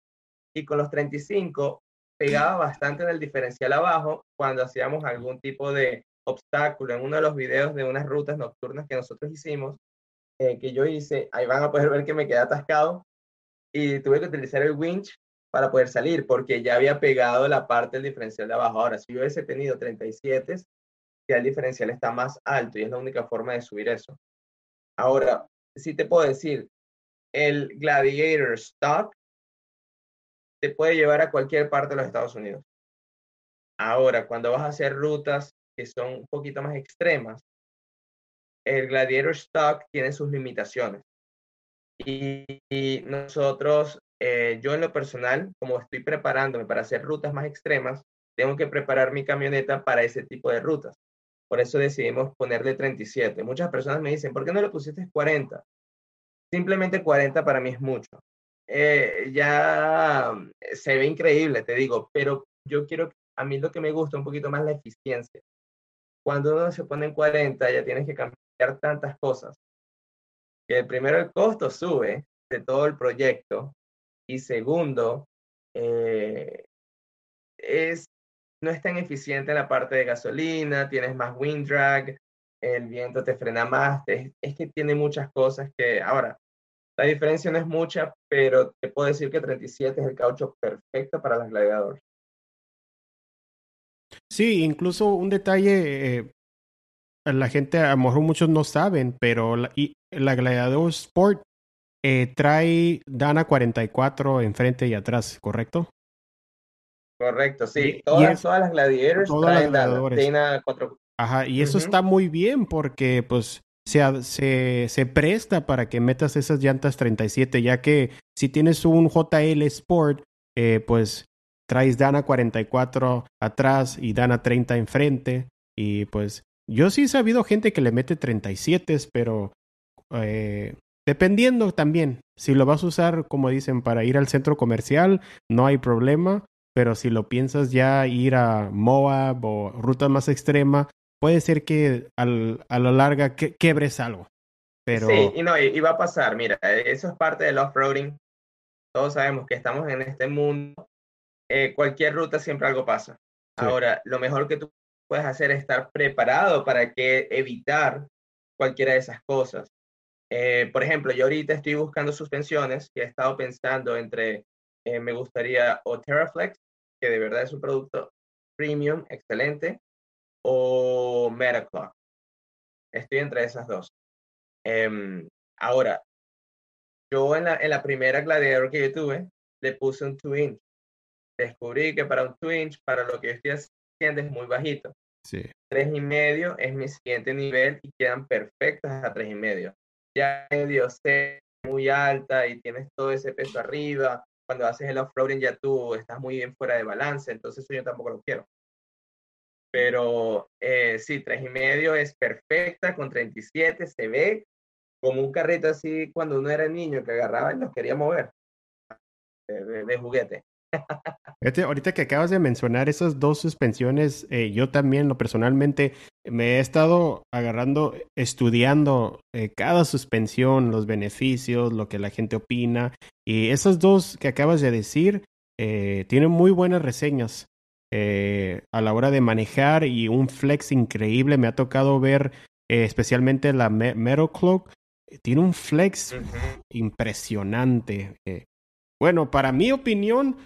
y con los 35 pegaba bastante en el diferencial abajo cuando hacíamos algún tipo de obstáculo en uno de los videos de unas rutas nocturnas que nosotros hicimos, eh, que yo hice, ahí van a poder ver que me quedé atascado y tuve que utilizar el winch para poder salir porque ya había pegado la parte del diferencial de abajo. Ahora, si yo hubiese tenido 37, ya el diferencial está más alto y es la única forma de subir eso. Ahora, sí te puedo decir, el Gladiator Stock te puede llevar a cualquier parte de los Estados Unidos. Ahora, cuando vas a hacer rutas que son un poquito más extremas, el Gladiator Stock tiene sus limitaciones. Y, nosotros, eh, yo en lo personal, como estoy preparándome para hacer rutas más extremas, tengo que preparar mi camioneta para ese tipo de rutas. Por eso decidimos ponerle 37. Muchas personas me dicen, ¿por qué no le pusiste 40? Simplemente 40 para mí es mucho. Eh, ya se ve increíble, te digo, pero yo quiero, a mí lo que me gusta un poquito más la eficiencia. Cuando uno se pone en 40 ya tienes que cambiar tantas cosas. Que primero el costo sube de todo el proyecto y segundo, eh, es, no es tan eficiente en la parte de gasolina, tienes más wind drag, el viento te frena más, es que tiene muchas cosas que ahora la diferencia no es mucha, pero te puedo decir que 37 es el caucho perfecto para las gladiadores. Sí, incluso un detalle, eh, la gente, a lo mejor muchos no saben, pero la, y, la Gladiador Sport eh, trae Dana 44 enfrente y atrás, ¿correcto? Correcto, sí. todas, todas las Gladiators todas las 4... Ajá, y eso está muy bien porque pues se, se, presta para que metas esas llantas 37, ya que si tienes un JL Sport, eh, pues traes Dana 44 atrás y Dana 30 enfrente. Y pues yo sí he sabido gente que le mete 37, pero eh, dependiendo también. Si lo vas a usar, como dicen, para ir al centro comercial, no hay problema. Pero si lo piensas ya ir a Moab o ruta más extrema, puede ser que al, a lo larga que, quebres algo. Pero... Sí, y no, y, va a pasar. Mira, eso es parte del off-roading. Todos sabemos que estamos en este mundo. Eh, cualquier ruta siempre algo pasa. Ahora, lo mejor que tú puedes hacer es estar preparado para que evitar cualquiera de esas cosas. Eh, por ejemplo, yo ahorita estoy buscando suspensiones y he estado pensando entre, eh, me gustaría o Terraflex, que de verdad es un producto premium, excelente, o Metaclock. Estoy entre esas dos. Em, ahora, yo en la, en la primera Gladiator que yo tuve, le puse un 2 inch. Descubrí que para un 2 inch, para lo que estoy haciendo es muy bajito. Sí. Tres y medio es mi siguiente nivel y quedan perfectas a tres y medio ya medio C muy alta y tienes todo ese peso arriba, cuando haces el off-roading ya tú estás muy bien fuera de balance, entonces eso yo tampoco lo quiero. Pero eh, sí, tres y medio es perfecta, con 37 se ve como un carrito así cuando uno era niño que agarraba y los quería mover de juguete. Este, ahorita que acabas de mencionar esas dos suspensiones, eh, yo también, lo personalmente, me he estado agarrando, estudiando eh, cada suspensión, los beneficios, lo que la gente opina. Y esas dos que acabas de decir eh, tienen muy buenas reseñas a la hora de manejar y un flex increíble. Me ha tocado ver especialmente la Metal Cloak. Tiene un flex impresionante. bueno, para mi opinión,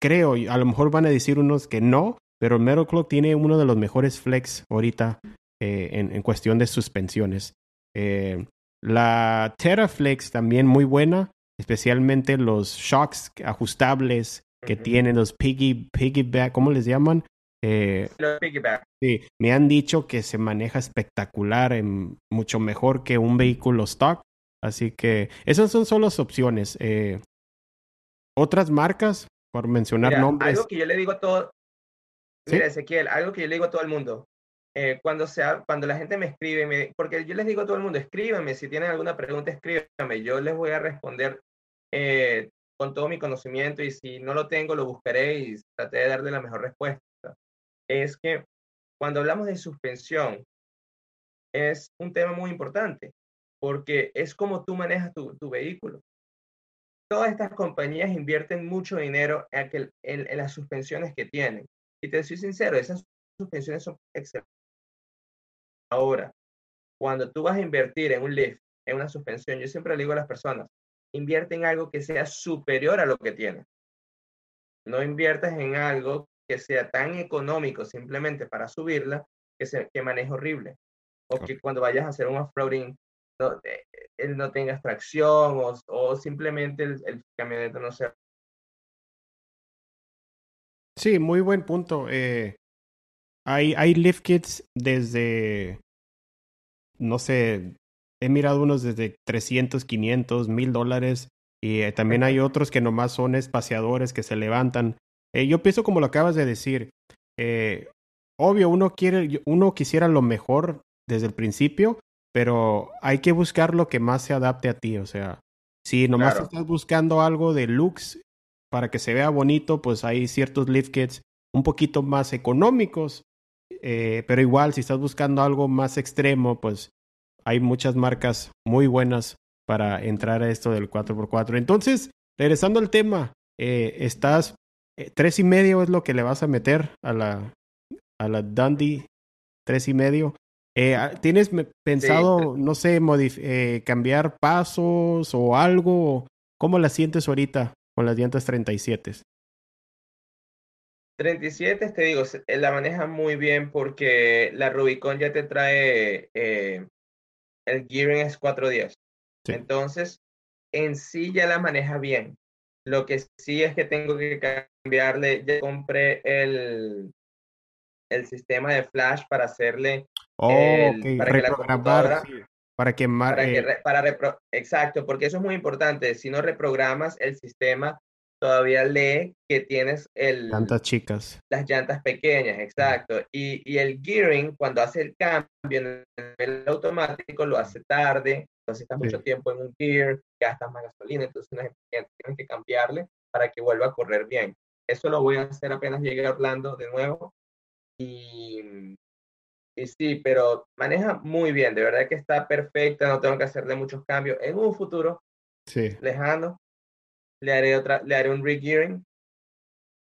creo, a lo mejor van a decir unos que no, pero Metal Clock tiene uno de los mejores flex ahorita eh, en, cuestión de suspensiones. Eh, la Terraflex también muy buena, especialmente los shocks ajustables que tienen, los piggy, piggyback, ¿cómo les llaman? Eh, los piggyback. Sí, me han dicho que se maneja espectacular, en, mucho mejor que un vehículo stock. Así que esas son solo las opciones. otras marcas, por mencionar nombres. Algo que yo le digo a todo, mira Ezequiel, algo que yo le digo a todo el mundo, eh, cuando, sea, cuando la gente me escribe, me, porque yo les digo a todo el mundo, escríbanme, si tienen alguna pregunta, escríbanme, yo les voy a responder eh, con todo mi conocimiento y si no lo tengo, lo buscaré y traté de darle la mejor respuesta. Es que cuando hablamos de suspensión, es un tema muy importante, porque es como tú manejas tu, tu vehículo todas estas compañías invierten mucho dinero en, en, las suspensiones que tienen. Y te soy sincero, esas suspensiones son excelentes. Ahora, cuando tú vas a invertir en un lift, en una suspensión, yo siempre le digo a las personas, invierte en algo que sea superior a lo que tienes. No inviertas en algo que sea tan económico simplemente para subirla que, se, que maneje horrible. O que cuando vayas a hacer un off-roading no, eh, él no tenga extracción o, o simplemente el, el, camioneta no sea. Sí, muy buen punto. Eh, hay, hay lift kits desde, no sé, he mirado unos desde 300, 500, 1000 dólares y eh, también hay otros que nomás son espaciadores que se levantan. Eh, yo pienso como lo acabas de decir. Eh, obvio, uno quiere, uno quisiera lo mejor desde el principio, pero hay que buscar lo que más se adapte a ti, o sea, si nomás estás buscando algo de looks para que se vea bonito, pues hay ciertos lift kits un poquito más económicos, eh, pero igual si estás buscando algo más extremo, pues hay muchas marcas muy buenas para entrar a esto del 4x4. Entonces, regresando al tema, eh, estás eh, tres y medio es lo que le vas a meter a la a la Dundee tres y medio. Eh, ah, ¿Tienes pensado, no sé, eh, cambiar pasos o algo? ¿Cómo la sientes ahorita con las llantas 37? 37, te digo, la maneja muy bien porque la Rubicon ya te trae el Gearing es 410. Entonces, en sí ya la maneja bien. Lo que sí es que tengo que cambiarle, ya compré el, el sistema de flash para hacerle oh, el, para que la computadora para que, para, eh, exacto, porque eso es muy importante. Si no reprogramas el sistema, todavía lee que tienes el llantas chicas, las llantas pequeñas, exacto. Y, y el gearing cuando hace el cambio en el automático lo hace tarde, entonces estás mucho tiempo en un gear, gastas más gasolina, entonces tienes que cambiarle para que vuelva a correr bien. Eso lo voy a hacer apenas llegue a Orlando de nuevo y y sí, pero maneja muy bien, de verdad que está perfecta, no tengo que hacerle muchos cambios. En un futuro sí. lejano, le haré otra, le haré un regearing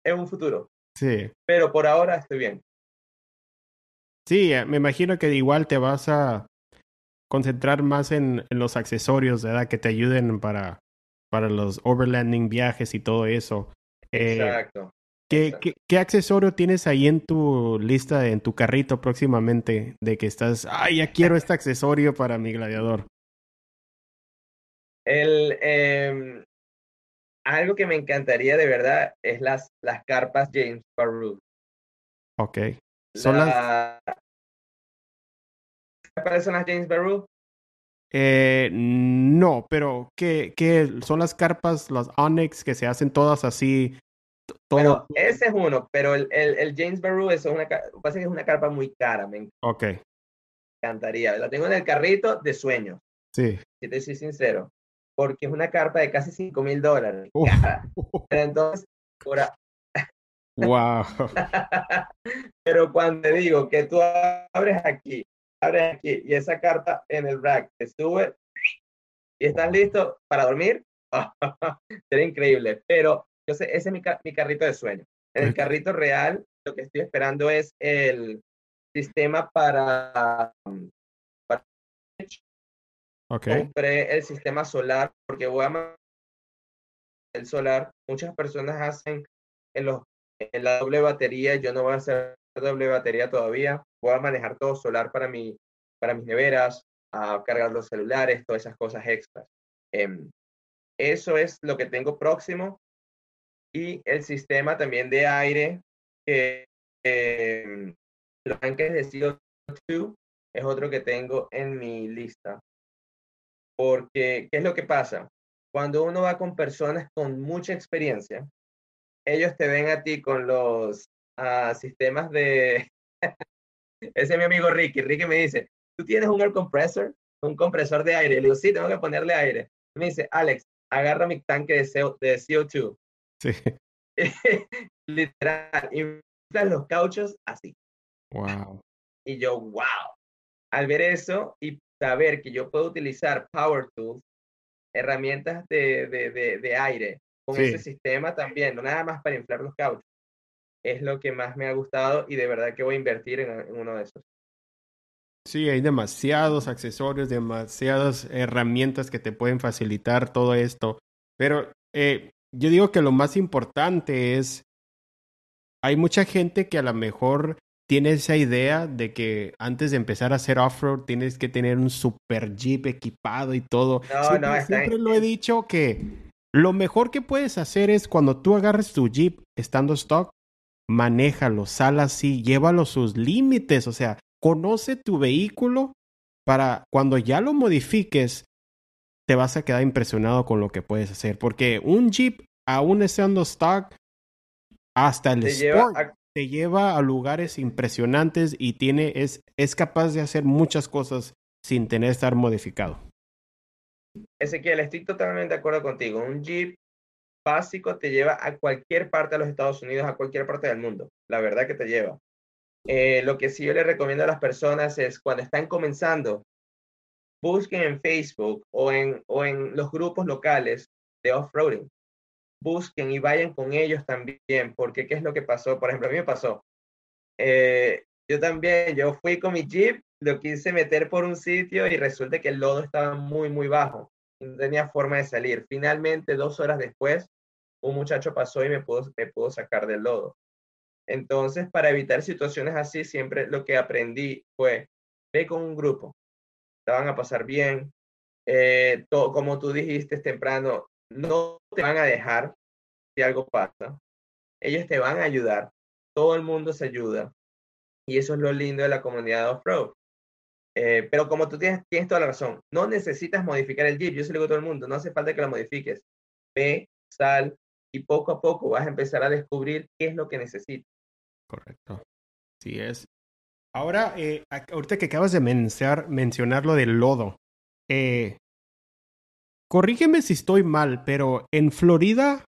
en un futuro. Sí. Pero por ahora estoy bien. Sí, eh, me imagino que igual te vas a concentrar más en, en los accesorios, ¿verdad? Que te ayuden para, para los overlanding viajes y todo eso. Eh, Exacto. ¿Qué, qué, accesorio tienes ahí en tu lista, en tu carrito próximamente, de que estás, ay, ya quiero este accesorio para mi gladiador? El, em, algo que me encantaría de verdad es las, las carpas James Baru. Ok. ¿Son las... ¿Cuáles son las James Baru? Eh, no, pero ¿qué, ¿qué, son las carpas, las Onyx, que se hacen todas así todo. ese es uno, pero el, el, el James Baru es una, pasa que es una carpa muy cara, me Ok. encantaría. La tengo en el carrito de sueños. Sí. Si te soy sincero. Porque es una carpa de casi 5 mil dólares. Entonces, Wow. pero cuando te digo que tú abres aquí, abres aquí y esa carta en el rack te sube y estás listo para dormir, sería increíble. Pero yo sé, ese es mi, mi carrito de sueño. En el carrito real, lo que estoy esperando es el sistema para, para okay. compré el sistema solar porque voy a el solar. Muchas personas hacen en los en la doble batería. Yo no voy a hacer doble batería todavía. Voy a manejar todo solar para mi para mis neveras a cargar los celulares todas esas cosas extras. Em, eso es lo que tengo próximo. Y el sistema también de aire que eh, los tanques de CO2 es otro que tengo en mi lista. Porque, ¿qué es lo que pasa? Cuando uno va con personas con mucha experiencia, ellos te ven a ti con los uh, sistemas de... Ese es mi amigo Ricky. Ricky me dice, ¿tú tienes un air compressor? Un compresor de aire. Le digo, sí, tengo que ponerle aire. Me dice, Alex, agarra mi tanque de, CO, de CO2 Sí. Literal, inflan los cauchos así. Wow. Y yo, wow. Al ver eso y saber que yo puedo utilizar Power Tools, herramientas de, de, de, aire, con ese sistema también, no nada más para inflar los cauchos, es lo que más me ha gustado y de verdad que voy a invertir en, en uno de esos. Sí, hay demasiados accesorios, demasiadas herramientas que te pueden facilitar todo esto. Pero eh, yo digo que lo más importante es, hay mucha gente que a lo mejor tiene esa idea de que antes de empezar a hacer off-road tienes que tener un super jeep equipado y todo. No, siempre, no, siempre lo he dicho que lo mejor que puedes hacer es cuando tú agarres tu jeep estando stock, manéjalo, sal así, llévalo a sus límites, o sea, conoce tu vehículo para cuando ya lo modifiques, te vas a quedar impresionado con lo que puedes hacer. Porque un Jeep, aún estando stock, hasta el Sport, lleva a... te lleva a lugares impresionantes y tiene, es, es capaz de hacer muchas cosas sin tener que estar modificado. Ezequiel, estoy totalmente de acuerdo contigo. Un Jeep básico te lleva a cualquier parte de los Estados Unidos, a cualquier parte del mundo. La verdad que te lleva. Eh, lo que sí yo le recomiendo a las personas es cuando están comenzando, busquen en Facebook o en, o en los grupos locales de off-roading. Busquen y vayan con ellos también, porque ¿qué es lo que pasó? Por ejemplo, a mí me pasó. Eh, yo también, yo fui con mi Jeep, lo quise meter por un sitio y resulta que el lodo estaba muy, muy bajo. No tenía forma de salir. Finalmente, dos horas después, un muchacho pasó y me pudo, me pudo sacar del lodo. Entonces, para evitar situaciones así, siempre lo que aprendí fue, ve con un grupo, te van a pasar bien. Eh, como tú dijiste temprano, no te van a dejar si algo pasa. Ellos te van a ayudar. Todo el mundo se ayuda. Y eso es lo lindo de la comunidad off-road. Eh, pero como tú tienes, tienes toda la razón, no necesitas modificar el Jeep. Yo se lo digo a todo el mundo, no hace falta que lo modifiques. Ve, sal y poco a poco vas a empezar a descubrir qué es lo que necesitas. Correcto. Sí es. Ahora, eh, ahorita que acabas de mencionar, mencionar lo del lodo, eh, corrígeme si estoy mal, pero en Florida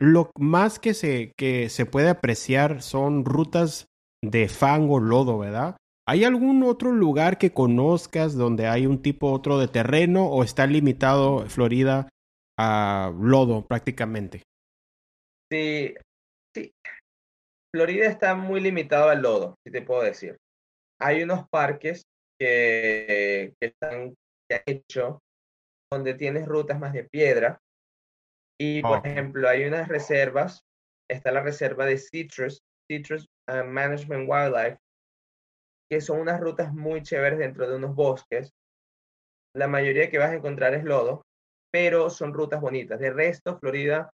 lo más que se, que se puede apreciar son rutas de fango, lodo, ¿verdad? ¿Hay algún otro lugar que conozcas donde hay un tipo otro de terreno o está limitado Florida a lodo prácticamente? Sí, sí. Florida está muy limitado al lodo, si te puedo decir. Hay unos parques que, que están hechos donde tienes rutas más de piedra. Y, por ejemplo, hay unas reservas. Está la reserva de Citrus, Citrus uh, Management Wildlife, que son unas rutas muy chéveres dentro de unos bosques. La mayoría que vas a encontrar es lodo, pero son rutas bonitas. De resto, Florida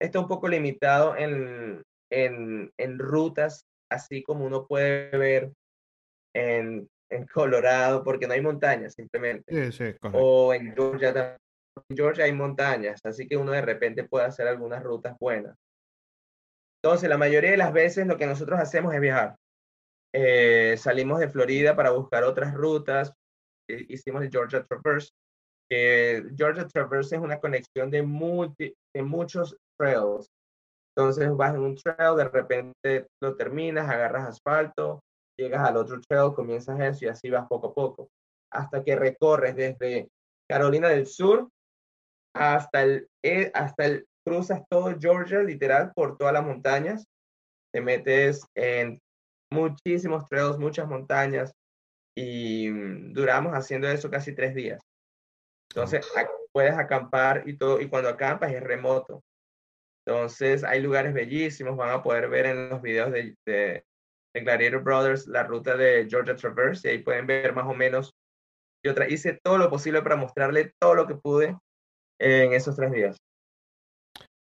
está un poco limitado en, en, en rutas, así como uno puede ver en, en, Colorado, porque no hay montañas simplemente. Sí, sí, o en Georgia, en Georgia hay montañas, así que uno de repente puede hacer algunas rutas buenas. Entonces, la mayoría de las veces lo que nosotros hacemos es viajar. Eh, salimos de Florida para buscar otras rutas. Eh, hicimos el Georgia Traverse. Georgia Traverse es una conexión de, multi, de muchos trails. Entonces vas en un trail, de repente lo terminas, agarras asfalto, llegas al otro trail, comienzas eso y así vas poco a poco. Hasta que recorres desde Carolina del Sur hasta el, eh, hasta el, cruzas todo Georgia, literal, por todas las montañas. Te metes en muchísimos trails, muchas montañas y mm, duramos haciendo eso casi tres días. Entonces puedes acampar y todo, y cuando acampas es remoto. Entonces hay lugares bellísimos, van a poder ver en los videos de, de, Gladiator Brothers la ruta de Georgia Traverse y ahí pueden ver más o menos. Yo hice todo lo posible para mostrarle todo lo que pude en esos tres días.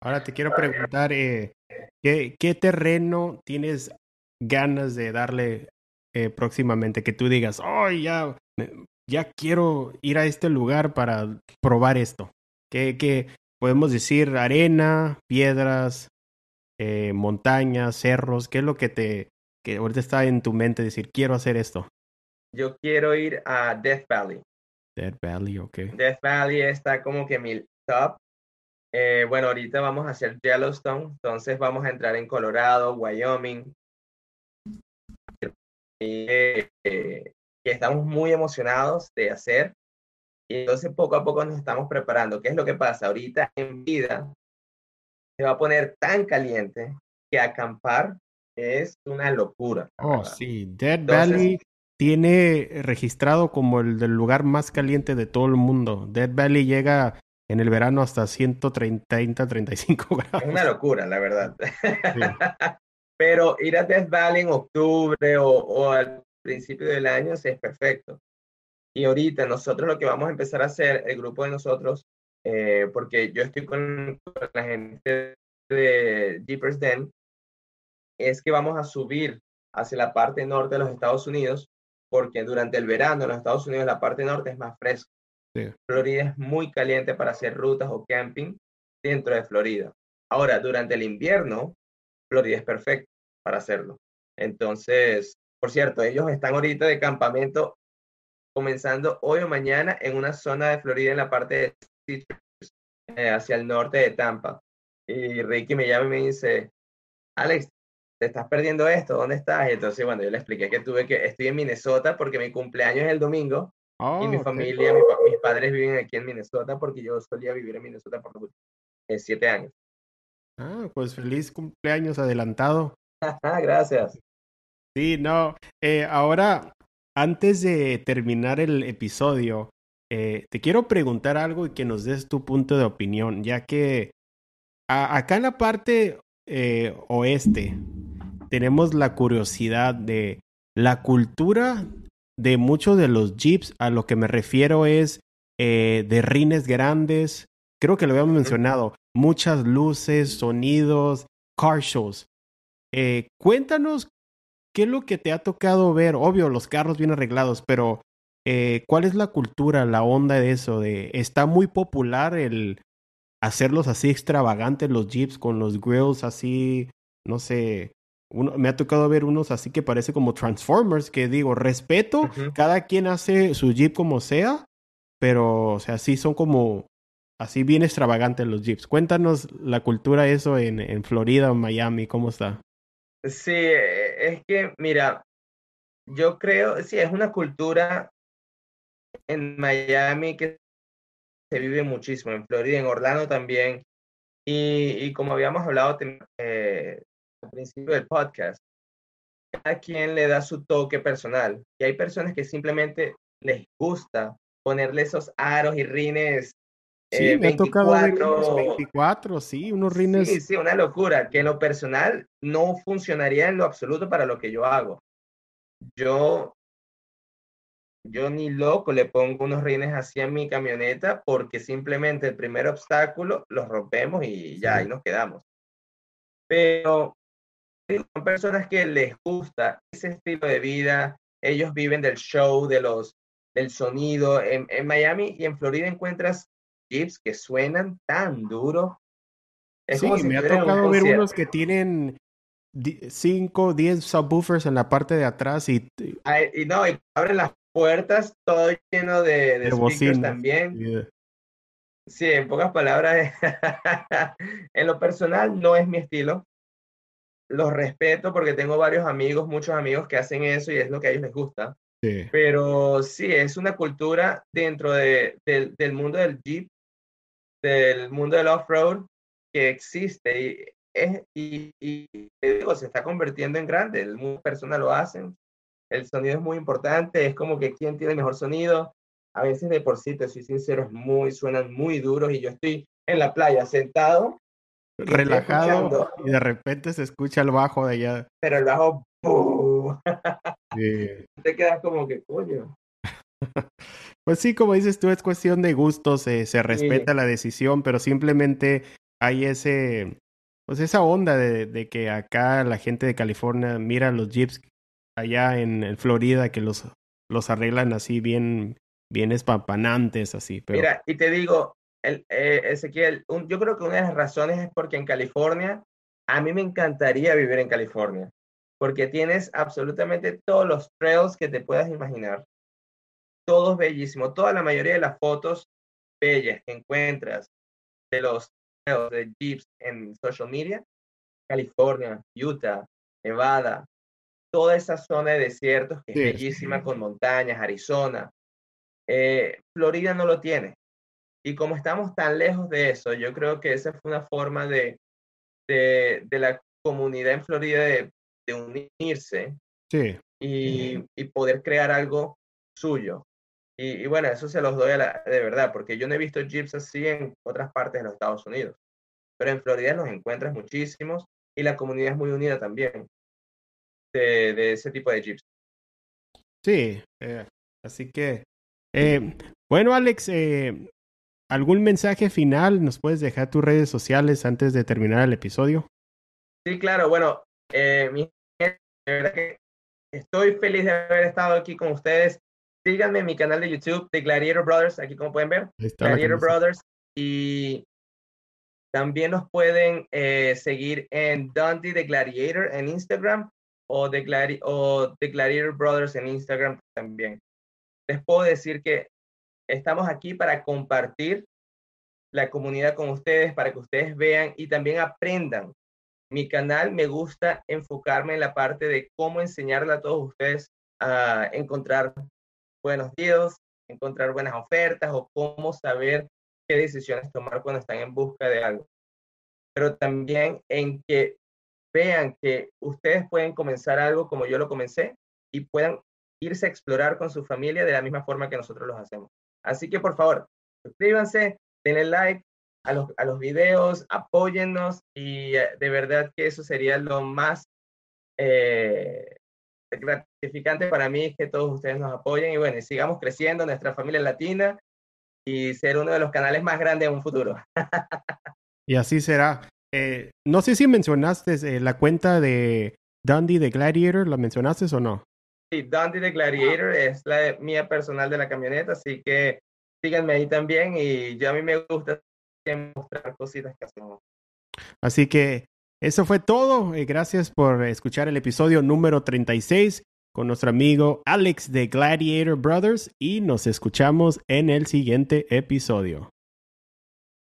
Ahora te quiero preguntar, eh, ¿qué, ¿qué, terreno tienes ganas de darle eh, próximamente? Que tú digas, oh, ya, ya quiero ir a este lugar para probar esto. ¿Qué, podemos decir? Arena, piedras, eh, montañas, cerros. ¿Qué es lo que te que ahorita está en tu mente decir, quiero hacer esto? Yo quiero ir a Death Valley. Death Valley, ok. Death Valley está como que mi top. Eh, bueno, ahorita vamos a hacer Yellowstone, entonces vamos a entrar en Colorado, Wyoming, eh, que estamos muy emocionados de hacer. Y entonces poco a poco nos estamos preparando. ¿Qué es lo que pasa? Ahorita en vida se va a poner tan caliente que acampar es una locura. Oh, sí. Dead Valley tiene registrado como el del lugar más caliente de todo el mundo. Dead Valley llega en el verano hasta 130, 35 grados. Es una locura, la verdad. Pero ir a Death Valley en octubre o, al principio del año es perfecto. Y ahorita nosotros lo que vamos a empezar a hacer, el grupo de nosotros, eh, porque yo estoy con, la gente de Jeepers Den, es que vamos a subir hacia la parte norte de los Estados Unidos, porque durante el verano en los Estados Unidos la parte norte es más fresca. Florida es muy caliente para hacer rutas o camping dentro de Florida. Ahora, durante el invierno, Florida es perfecto para hacerlo. Entonces, por cierto, ellos están ahorita de campamento comenzando hoy o mañana en una zona de Florida en la parte de Citrus, eh, hacia el norte de Tampa. Y Ricky me llama y me dice, Alex, te estás perdiendo esto, ¿dónde estás? Y entonces, bueno, yo le expliqué que tuve que, estoy en Minnesota porque mi cumpleaños es el domingo y mi oh, familia, mis padres viven aquí en Minnesota porque yo solía vivir en Minnesota por siete años. Ah, pues feliz cumpleaños adelantado. Gracias. Sí, no. Eh, ahora, antes de terminar el episodio, eh, te quiero preguntar algo y que nos des tu punto de opinión, ya que acá en la parte eh, oeste tenemos la curiosidad de la cultura de muchos de los jeeps. A lo que me refiero es de rines grandes, creo que lo habíamos mencionado, muchas luces, sonidos, car shows. Eh, cuéntanos qué es lo que te ha tocado ver. Obvio, los carros bien arreglados, pero eh, ¿cuál es la cultura, la onda de eso? De, ¿Está muy popular el hacerlos así extravagantes los jeeps con los grills así, no sé, me ha tocado ver unos así que parece como Transformers, que digo, respeto, cada quien hace su jeep como sea, pero, o sea, sí son como así bien extravagantes los jeeps. Cuéntanos la cultura eso en, en Florida o Miami, ¿cómo está? Sí, es que, mira, yo creo, sí, es una cultura en Miami que se vive muchísimo, en Florida, en Orlando también. Y, como habíamos hablado eh, al principio del podcast, cada quien le da su toque personal. Y hay personas que simplemente les gusta ponerle esos aros y rines. Sí, eh, me ha tocado ver unos 24, sí, unos rines. Sí, sí, una locura, que en lo personal no funcionaría en lo absoluto para lo que yo hago. Yo yo ni loco le pongo unos rines así a mi camioneta porque simplemente el primer obstáculo los rompemos y ya ahí nos quedamos. Pero son personas que les gusta ese estilo de vida, ellos viven del show, de los, del sonido. En, en Miami y en Florida encuentras jeeps que suenan tan duro. sí, me ha tocado ver unos que tienen 5, 10 subwoofers en la parte de atrás y... y no, y abren las puertas, todo lleno de, de, speakers también. Sí, en pocas palabras, en lo personal no es mi estilo. Los respeto porque tengo varios amigos, muchos amigos que hacen eso y es lo que a ellos les gusta. Pero sí, es una cultura dentro de, del mundo del Jeep, del mundo del off-road que existe y, es, y, y, digo, se está convirtiendo en grande. Muchas personas lo hacen el sonido es muy importante, es como que quién tiene mejor sonido. A veces de por sí, te soy sincero, muy, suenan muy duros y yo estoy en la playa sentado. Relajado y de repente se escucha el bajo de allá. Pero el bajo, Te quedas como que, coño. Pues sí, como dices tú, es cuestión de gustos, se respeta la decisión, pero simplemente hay ese, pues esa onda de, de, que acá la gente de California mira los jeeps allá en, Florida que los, los arreglan así bien, bien espampanantes, así. Pero... Mira, y te digo, el, eh, Ezequiel, yo creo que una de las razones es porque en California, a mí me encantaría vivir en California, porque tienes absolutamente todos los trails que te puedas imaginar, todos bellísimos, toda la mayoría de las fotos bellas que encuentras de los trails de jeeps en social media, California, Utah, Nevada, toda esa zona de desiertos que es bellísima con montañas, Arizona. Eh, Florida no lo tiene. Y como estamos tan lejos de eso, yo creo que esa fue una forma de, de, la comunidad en Florida de, unirse y, y, poder crear algo suyo. Y, bueno, eso se los doy a la, de verdad, porque yo no he visto jeeps así en otras partes de los Estados Unidos. Pero en Florida los encuentras muchísimos y la comunidad es muy unida también de, ese tipo de jeeps. Sí, eh, así que, eh, bueno, Alex, eh, ¿algún mensaje final? ¿Nos puedes dejar tus redes sociales antes de terminar el episodio? Sí, claro, bueno, mi de verdad que estoy feliz de haber estado aquí con ustedes. Síganme en mi canal de YouTube de Gladiator Brothers, aquí como pueden ver, Gladiator Brothers, y también nos pueden seguir en Dundee de Gladiator en Instagram o o Gladiator Brothers en Instagram también. Les puedo decir que estamos aquí para compartir la comunidad con ustedes, para que ustedes vean y también aprendan. Mi canal me gusta enfocarme en la parte de cómo enseñarle a todos ustedes a encontrar buenos deals, encontrar buenas ofertas o cómo saber qué decisiones tomar cuando están en busca de algo. Pero también en que vean que ustedes pueden comenzar algo como yo lo comencé y puedan irse a explorar con su familia de la misma forma que nosotros los hacemos. Así que por favor, suscríbanse, denle like a los, a los videos, apóyennos y eh, de verdad que eso sería lo más eh, gratificante para mí que todos ustedes nos apoyen y bueno, sigamos creciendo nuestra familia latina y ser uno de los canales más grandes en un futuro. y así será. Eh, no sé si mencionaste eh, la cuenta de Dundee de Gladiator, ¿la mencionaste o no? Sí, Dundee de Gladiator es la mía personal de la camioneta, así que síganme ahí también y yo a mí me gusta mostrar cositas que hacemos. Así que eso fue todo. Eh, gracias por escuchar el episodio número 36 con nuestro amigo Alex de Gladiator Brothers y nos escuchamos en el siguiente episodio.